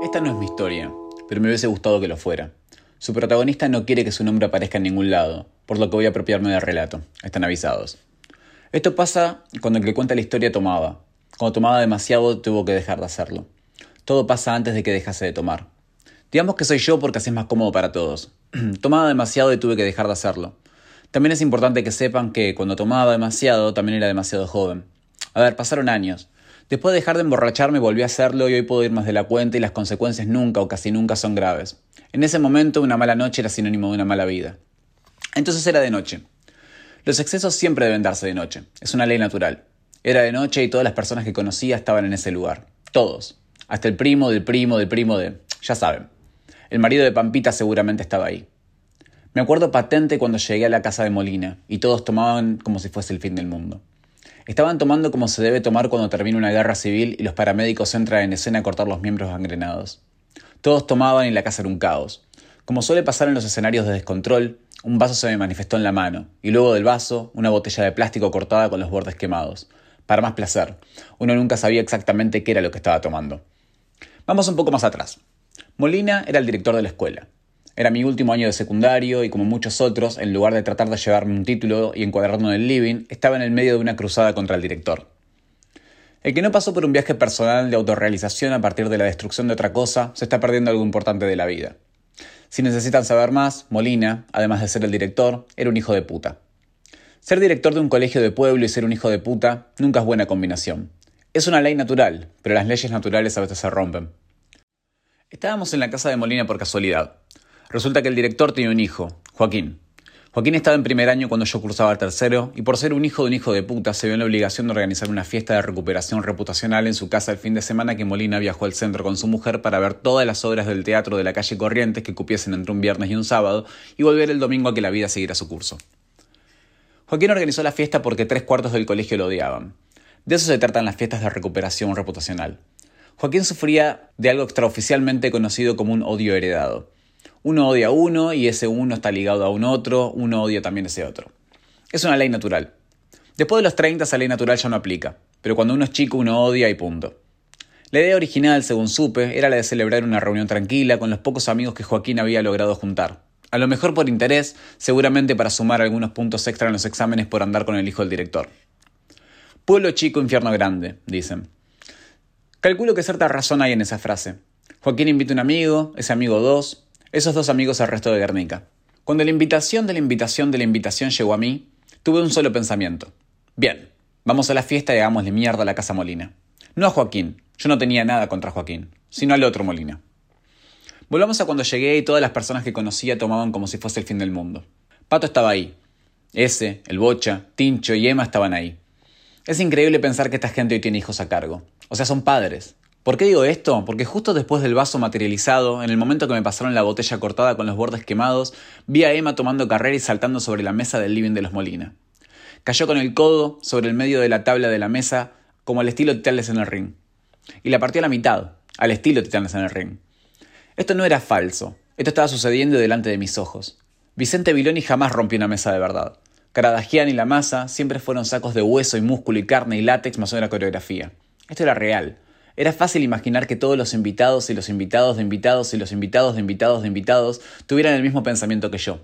Esta no es mi historia, pero me hubiese gustado que lo fuera. Su protagonista no quiere que su nombre aparezca en ningún lado, por lo que voy a apropiarme del relato. Están avisados. Esto pasa cuando el que cuenta la historia tomaba. Cuando tomaba demasiado tuvo que dejar de hacerlo. Todo pasa antes de que dejase de tomar. Digamos que soy yo porque así es más cómodo para todos. tomaba demasiado y tuve que dejar de hacerlo. También es importante que sepan que cuando tomaba demasiado también era demasiado joven. A ver, pasaron años. Después de dejar de emborracharme volví a hacerlo y hoy puedo ir más de la cuenta y las consecuencias nunca o casi nunca son graves. En ese momento una mala noche era sinónimo de una mala vida. Entonces era de noche. Los excesos siempre deben darse de noche. Es una ley natural. Era de noche y todas las personas que conocía estaban en ese lugar. Todos. Hasta el primo del primo del primo de... Ya saben. El marido de Pampita seguramente estaba ahí. Me acuerdo patente cuando llegué a la casa de Molina y todos tomaban como si fuese el fin del mundo. Estaban tomando como se debe tomar cuando termina una guerra civil y los paramédicos entran en escena a cortar los miembros gangrenados. Todos tomaban y la casa era un caos. Como suele pasar en los escenarios de descontrol, un vaso se me manifestó en la mano, y luego del vaso, una botella de plástico cortada con los bordes quemados. Para más placer, uno nunca sabía exactamente qué era lo que estaba tomando. Vamos un poco más atrás. Molina era el director de la escuela. Era mi último año de secundario y como muchos otros, en lugar de tratar de llevarme un título y encuadrarme en el living, estaba en el medio de una cruzada contra el director. El que no pasó por un viaje personal de autorrealización a partir de la destrucción de otra cosa, se está perdiendo algo importante de la vida. Si necesitan saber más, Molina, además de ser el director, era un hijo de puta. Ser director de un colegio de pueblo y ser un hijo de puta nunca es buena combinación. Es una ley natural, pero las leyes naturales a veces se rompen. Estábamos en la casa de Molina por casualidad. Resulta que el director tiene un hijo, Joaquín. Joaquín estaba en primer año cuando yo cursaba el tercero, y por ser un hijo de un hijo de puta, se vio en la obligación de organizar una fiesta de recuperación reputacional en su casa el fin de semana que Molina viajó al centro con su mujer para ver todas las obras del teatro de la calle Corrientes que cupiesen entre un viernes y un sábado, y volver el domingo a que la vida siguiera su curso. Joaquín organizó la fiesta porque tres cuartos del colegio lo odiaban. De eso se tratan las fiestas de recuperación reputacional. Joaquín sufría de algo extraoficialmente conocido como un odio heredado. Uno odia a uno y ese uno está ligado a un otro, uno odia también a ese otro. Es una ley natural. Después de los 30 esa ley natural ya no aplica, pero cuando uno es chico uno odia y punto. La idea original, según supe, era la de celebrar una reunión tranquila con los pocos amigos que Joaquín había logrado juntar. A lo mejor por interés, seguramente para sumar algunos puntos extra en los exámenes por andar con el hijo del director. Pueblo chico, infierno grande, dicen. Calculo que cierta razón hay en esa frase. Joaquín invita a un amigo, ese amigo dos, esos dos amigos al resto de Guernica. Cuando la invitación de la invitación de la invitación llegó a mí, tuve un solo pensamiento. Bien, vamos a la fiesta y hagámosle mierda a la casa Molina. No a Joaquín, yo no tenía nada contra Joaquín, sino al otro Molina. Volvamos a cuando llegué y todas las personas que conocía tomaban como si fuese el fin del mundo. Pato estaba ahí. Ese, el Bocha, Tincho y Emma estaban ahí. Es increíble pensar que esta gente hoy tiene hijos a cargo. O sea, son padres. ¿Por qué digo esto? Porque justo después del vaso materializado, en el momento que me pasaron la botella cortada con los bordes quemados, vi a Emma tomando carrera y saltando sobre la mesa del living de los Molina. Cayó con el codo sobre el medio de la tabla de la mesa, como al estilo Titanes en el ring. Y la partió a la mitad, al estilo Titanes en el ring. Esto no era falso, esto estaba sucediendo delante de mis ojos. Vicente Viloni jamás rompió una mesa de verdad. Caradagian y la masa siempre fueron sacos de hueso y músculo y carne y látex más una coreografía. Esto era real. Era fácil imaginar que todos los invitados y los invitados de invitados y los invitados de invitados de invitados tuvieran el mismo pensamiento que yo.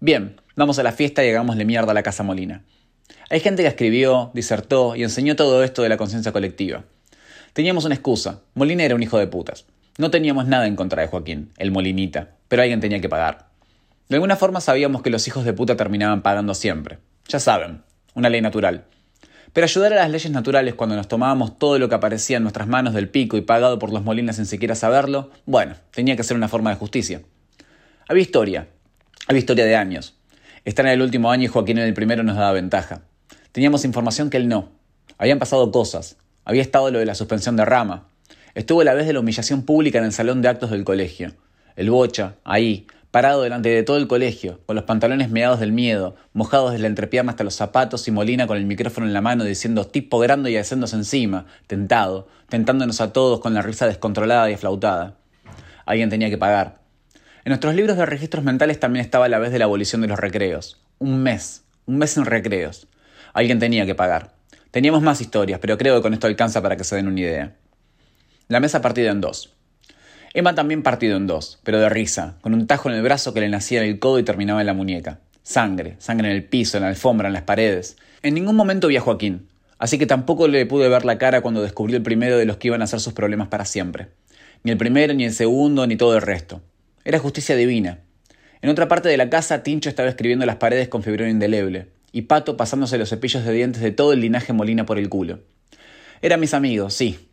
Bien, vamos a la fiesta y hagámosle mierda a la Casa Molina. Hay gente que escribió, disertó y enseñó todo esto de la conciencia colectiva. Teníamos una excusa. Molina era un hijo de putas. No teníamos nada en contra de Joaquín, el Molinita, pero alguien tenía que pagar. De alguna forma sabíamos que los hijos de puta terminaban pagando siempre. Ya saben, una ley natural. Pero ayudar a las leyes naturales cuando nos tomábamos todo lo que aparecía en nuestras manos del pico y pagado por los molinas sin siquiera saberlo, bueno, tenía que ser una forma de justicia. Había historia, había historia de años. Estar en el último año y Joaquín en el primero nos daba ventaja. Teníamos información que él no. Habían pasado cosas. Había estado lo de la suspensión de rama. Estuvo la vez de la humillación pública en el salón de actos del colegio. El bocha, ahí, parado delante de todo el colegio, con los pantalones meados del miedo, mojados de la entrepierna hasta los zapatos y Molina con el micrófono en la mano diciendo tipo grande y haciéndose encima, tentado, tentándonos a todos con la risa descontrolada y aflautada. Alguien tenía que pagar. En nuestros libros de registros mentales también estaba la vez de la abolición de los recreos. Un mes, un mes sin recreos. Alguien tenía que pagar. Teníamos más historias, pero creo que con esto alcanza para que se den una idea. La mesa partida en dos. Emma también partido en dos, pero de risa, con un tajo en el brazo que le nacía en el codo y terminaba en la muñeca. Sangre, sangre en el piso, en la alfombra, en las paredes. En ningún momento vi a Joaquín, así que tampoco le pude ver la cara cuando descubrió el primero de los que iban a ser sus problemas para siempre. Ni el primero, ni el segundo, ni todo el resto. Era justicia divina. En otra parte de la casa, Tincho estaba escribiendo las paredes con fibrón indeleble, y Pato pasándose los cepillos de dientes de todo el linaje Molina por el culo. Eran mis amigos, sí.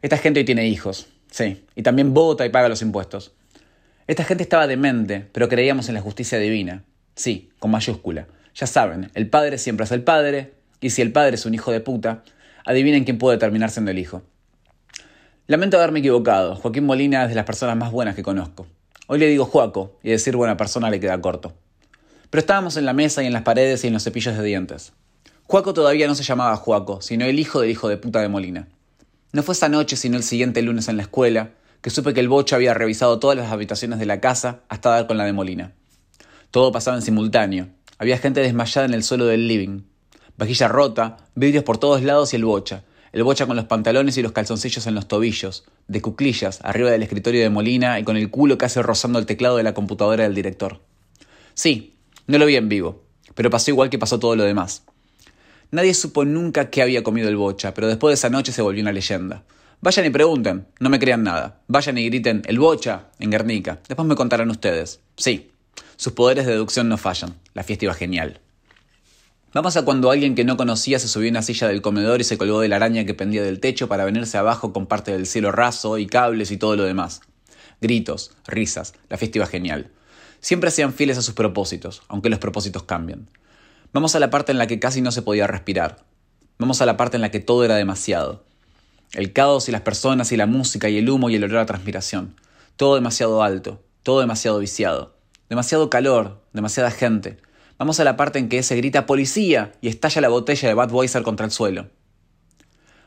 Esta gente hoy tiene hijos, sí, y también vota y paga los impuestos. Esta gente estaba demente, pero creíamos en la justicia divina. Sí, con mayúscula. Ya saben, el padre siempre es el padre, y si el padre es un hijo de puta, adivinen quién puede terminar siendo el hijo. Lamento haberme equivocado. Joaquín Molina es de las personas más buenas que conozco. Hoy le digo Juaco, y decir buena persona le queda corto. Pero estábamos en la mesa y en las paredes y en los cepillos de dientes. Juaco todavía no se llamaba Juaco, sino el hijo del hijo de puta de Molina. No fue esa noche, sino el siguiente lunes en la escuela, que supe que el bocho había revisado todas las habitaciones de la casa hasta dar con la de Molina. Todo pasaba en simultáneo. Había gente desmayada en el suelo del living. Vajilla rota, vidrios por todos lados y el bocha. El bocha con los pantalones y los calzoncillos en los tobillos, de cuclillas, arriba del escritorio de Molina y con el culo casi rozando el teclado de la computadora del director. Sí, no lo vi en vivo, pero pasó igual que pasó todo lo demás. Nadie supo nunca qué había comido el bocha, pero después de esa noche se volvió una leyenda. Vayan y pregunten, no me crean nada. Vayan y griten el bocha en Guernica. Después me contarán ustedes. Sí, sus poderes de deducción no fallan. La fiesta iba genial. Vamos a cuando alguien que no conocía se subió a una silla del comedor y se colgó de la araña que pendía del techo para venirse abajo con parte del cielo raso y cables y todo lo demás. Gritos, risas, la fiesta iba genial. Siempre sean fieles a sus propósitos, aunque los propósitos cambien. Vamos a la parte en la que casi no se podía respirar. Vamos a la parte en la que todo era demasiado. El caos y las personas y la música y el humo y el olor a transpiración. Todo demasiado alto, todo demasiado viciado. Demasiado calor, demasiada gente. Vamos a la parte en que ese grita policía y estalla la botella de Budweiser contra el suelo.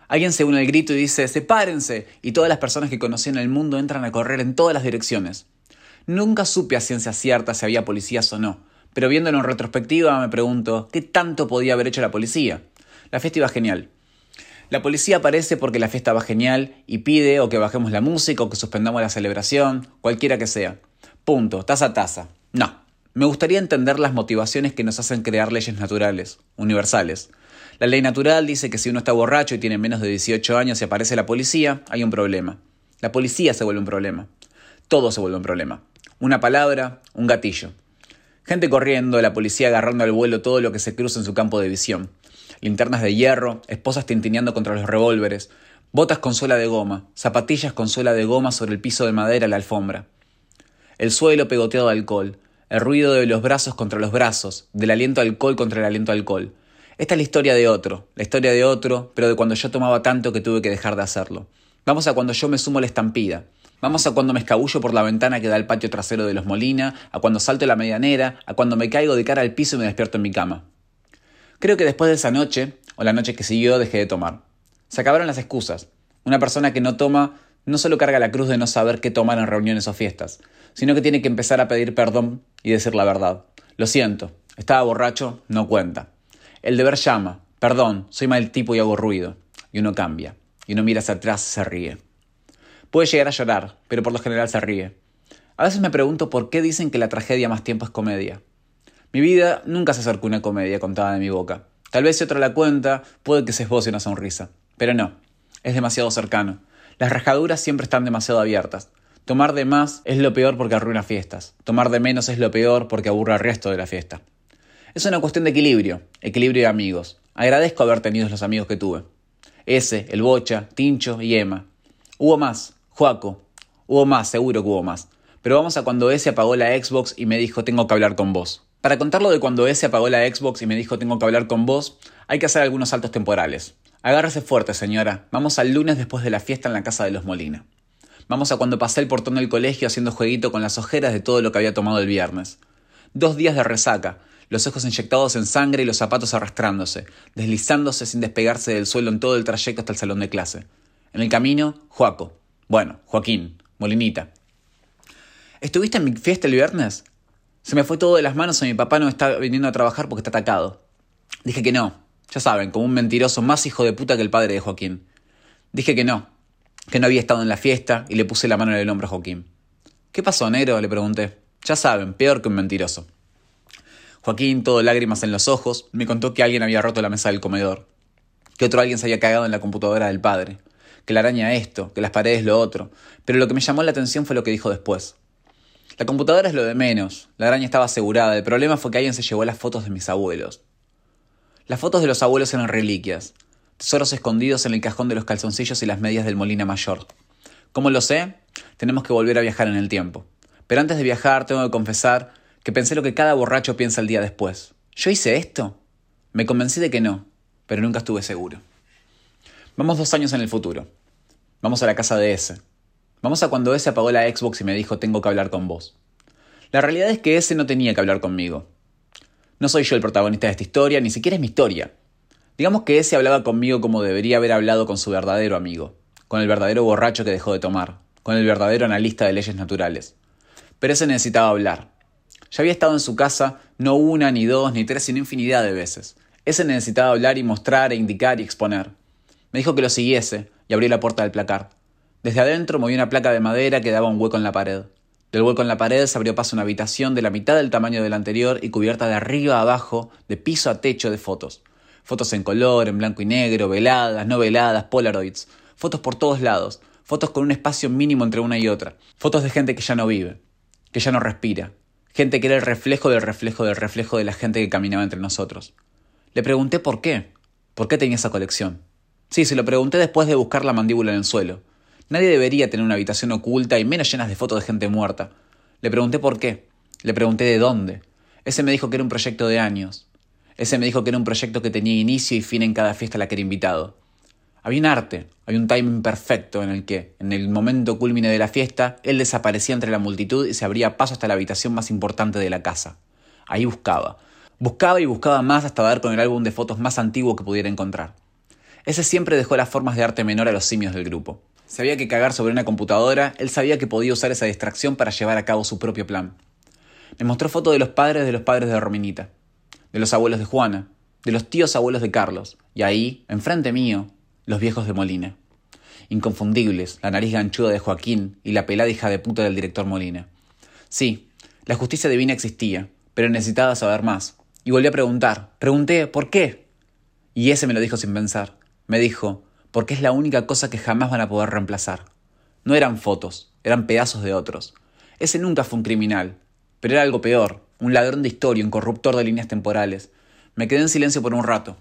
Alguien se une al grito y dice sepárense y todas las personas que conocí en el mundo entran a correr en todas las direcciones. Nunca supe a ciencia cierta si había policías o no, pero viéndolo en retrospectiva me pregunto, ¿qué tanto podía haber hecho la policía? La fiesta iba genial. La policía aparece porque la fiesta va genial y pide o que bajemos la música o que suspendamos la celebración, cualquiera que sea. Punto, taza a taza. No. Me gustaría entender las motivaciones que nos hacen crear leyes naturales, universales. La ley natural dice que si uno está borracho y tiene menos de 18 años y aparece la policía, hay un problema. La policía se vuelve un problema. Todo se vuelve un problema. Una palabra, un gatillo. Gente corriendo, la policía agarrando al vuelo todo lo que se cruza en su campo de visión. Linternas de hierro, esposas tintineando contra los revólveres, botas con suela de goma, zapatillas con suela de goma sobre el piso de madera la alfombra el suelo pegoteado de alcohol, el ruido de los brazos contra los brazos, del aliento alcohol contra el aliento alcohol. Esta es la historia de otro, la historia de otro, pero de cuando yo tomaba tanto que tuve que dejar de hacerlo. Vamos a cuando yo me sumo a la estampida. Vamos a cuando me escabullo por la ventana que da al patio trasero de los Molina, a cuando salto la medianera, a cuando me caigo de cara al piso y me despierto en mi cama. Creo que después de esa noche, o la noche que siguió, dejé de tomar. Se acabaron las excusas. Una persona que no toma no solo carga la cruz de no saber qué tomar en reuniones o fiestas, sino que tiene que empezar a pedir perdón y decir la verdad. Lo siento, estaba borracho, no cuenta. El deber llama, perdón, soy mal tipo y hago ruido. Y uno cambia, y uno mira hacia atrás y se ríe. Puede llegar a llorar, pero por lo general se ríe. A veces me pregunto por qué dicen que la tragedia más tiempo es comedia. Mi vida nunca se acercó a una comedia contada de mi boca. Tal vez si otra la cuenta, puede que se esboce una sonrisa. Pero no, es demasiado cercano. Las rajaduras siempre están demasiado abiertas. Tomar de más es lo peor porque arruina fiestas. Tomar de menos es lo peor porque aburre al resto de la fiesta. Es una cuestión de equilibrio, equilibrio de amigos. Agradezco haber tenido los amigos que tuve. Ese, el Bocha, Tincho y Emma. Hubo más, Juaco. Hubo más, seguro que hubo más. Pero vamos a cuando ese apagó la Xbox y me dijo tengo que hablar con vos. Para contarlo de cuando ese apagó la Xbox y me dijo tengo que hablar con vos, hay que hacer algunos saltos temporales. Agárrese fuerte, señora. Vamos al lunes después de la fiesta en la casa de los Molina. Vamos a cuando pasé el portón del colegio haciendo jueguito con las ojeras de todo lo que había tomado el viernes. Dos días de resaca, los ojos inyectados en sangre y los zapatos arrastrándose, deslizándose sin despegarse del suelo en todo el trayecto hasta el salón de clase. En el camino, Joaco. Bueno, Joaquín, Molinita. ¿Estuviste en mi fiesta el viernes? Se me fue todo de las manos y mi papá no está viniendo a trabajar porque está atacado. Dije que no. Ya saben, como un mentiroso más hijo de puta que el padre de Joaquín. Dije que no. que no había estado en la fiesta y le puse la mano en el hombro a Joaquín. ¿Qué pasó, negro? le pregunté. Ya saben, peor que un mentiroso. Joaquín, todo lágrimas en los ojos, me contó que alguien había roto la mesa del comedor, que otro alguien se había cagado en la computadora del padre, que la araña esto, que las paredes lo otro, pero lo que me llamó la atención fue lo que dijo después. La computadora es lo de menos, la araña estaba asegurada, el problema fue que alguien se llevó las fotos de mis abuelos. Las fotos de los abuelos eran reliquias, tesoros escondidos en el cajón de los calzoncillos y las medias del Molina Mayor. ¿Cómo lo sé? Tenemos que volver a viajar en el tiempo. Pero antes de viajar tengo que confesar que pensé lo que cada borracho piensa el día después. ¿Yo hice esto? Me convencí de que no, pero nunca estuve seguro. Vamos dos años en el futuro. Vamos a la casa de ese. Vamos a cuando ese apagó la Xbox y me dijo tengo que hablar con vos. La realidad es que ese no tenía que hablar conmigo. No soy yo el protagonista de esta historia, ni siquiera es mi historia. Digamos que ese hablaba conmigo como debería haber hablado con su verdadero amigo, con el verdadero borracho que dejó de tomar, con el verdadero analista de leyes naturales. Pero ese necesitaba hablar, ya había estado en su casa no una, ni dos, ni tres, sino infinidad de veces. Ese necesitaba hablar y mostrar, e indicar y exponer. Me dijo que lo siguiese y abrí la puerta del placar. Desde adentro moví una placa de madera que daba un hueco en la pared. Del hueco en la pared se abrió paso una habitación de la mitad del tamaño de la anterior y cubierta de arriba a abajo, de piso a techo de fotos. Fotos en color, en blanco y negro, veladas, no veladas, polaroids. Fotos por todos lados. Fotos con un espacio mínimo entre una y otra. Fotos de gente que ya no vive, que ya no respira, gente que era el reflejo del reflejo del reflejo de la gente que caminaba entre nosotros. Le pregunté por qué, por qué tenía esa colección. Sí, se lo pregunté después de buscar la mandíbula en el suelo. Nadie debería tener una habitación oculta y menos llenas de fotos de gente muerta. Le pregunté por qué. Le pregunté de dónde. Ese me dijo que era un proyecto de años. Ese me dijo que era un proyecto que tenía inicio y fin en cada fiesta a la que era invitado. Había un arte, había un timing perfecto en el que, en el momento culmine de la fiesta, él desaparecía entre la multitud y se abría paso hasta la habitación más importante de la casa. Ahí buscaba. Buscaba y buscaba más hasta dar con el álbum de fotos más antiguo que pudiera encontrar. Ese siempre dejó las formas de arte menor a los simios del grupo. Sabía que cagar sobre una computadora, él sabía que podía usar esa distracción para llevar a cabo su propio plan. Me mostró fotos de los padres de los padres de Rominita, de los abuelos de Juana, de los tíos abuelos de Carlos, y ahí, enfrente mío, los viejos de Molina. Inconfundibles, la nariz ganchuda de Joaquín y la pelada hija de puta del director Molina. Sí, la justicia divina existía, pero necesitaba saber más. Y volví a preguntar. Pregunté, ¿por qué? Y ese me lo dijo sin pensar. Me dijo, porque es la única cosa que jamás van a poder reemplazar. No eran fotos, eran pedazos de otros. Ese nunca fue un criminal, pero era algo peor, un ladrón de historia, un corruptor de líneas temporales. Me quedé en silencio por un rato.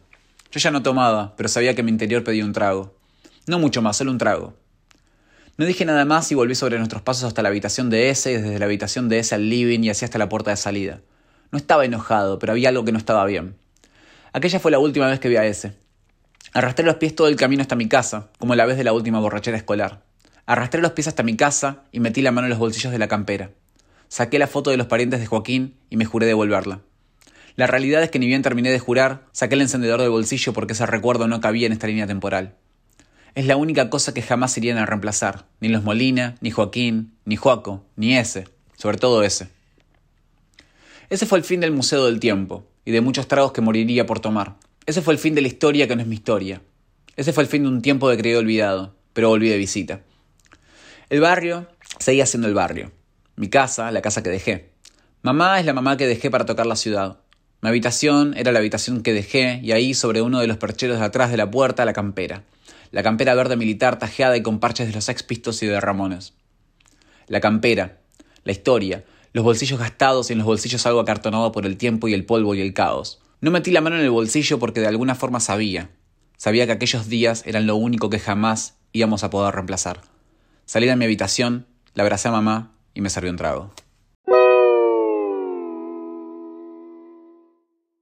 Yo ya no tomaba, pero sabía que mi interior pedía un trago. No mucho más, solo un trago. No dije nada más y volví sobre nuestros pasos hasta la habitación de ese y desde la habitación de ese al living y así hasta la puerta de salida. No estaba enojado, pero había algo que no estaba bien. Aquella fue la última vez que vi a ese. Arrastré los pies todo el camino hasta mi casa, como la vez de la última borrachera escolar. Arrastré los pies hasta mi casa y metí la mano en los bolsillos de la campera. Saqué la foto de los parientes de Joaquín y me juré devolverla. La realidad es que ni bien terminé de jurar, saqué el encendedor del bolsillo porque ese recuerdo no cabía en esta línea temporal. Es la única cosa que jamás irían a reemplazar, ni los Molina, ni Joaquín, ni Joaco, ni ese, sobre todo ese. Ese fue el fin del Museo del Tiempo, y de muchos tragos que moriría por tomar. Ese fue el fin de la historia que no es mi historia. Ese fue el fin de un tiempo de creído olvidado, pero volví de visita. El barrio seguía siendo el barrio. Mi casa, la casa que dejé. Mamá es la mamá que dejé para tocar la ciudad. Mi habitación era la habitación que dejé y ahí sobre uno de los percheros de atrás de la puerta la campera. La campera verde militar tajeada y con parches de los Sex y de Ramones. La campera, la historia, los bolsillos gastados y en los bolsillos algo acartonado por el tiempo y el polvo y el caos. No metí la mano en el bolsillo porque de alguna forma sabía. Sabía que aquellos días eran lo único que jamás íbamos a poder reemplazar. Salí de mi habitación, la abracé a mamá y me serví un trago.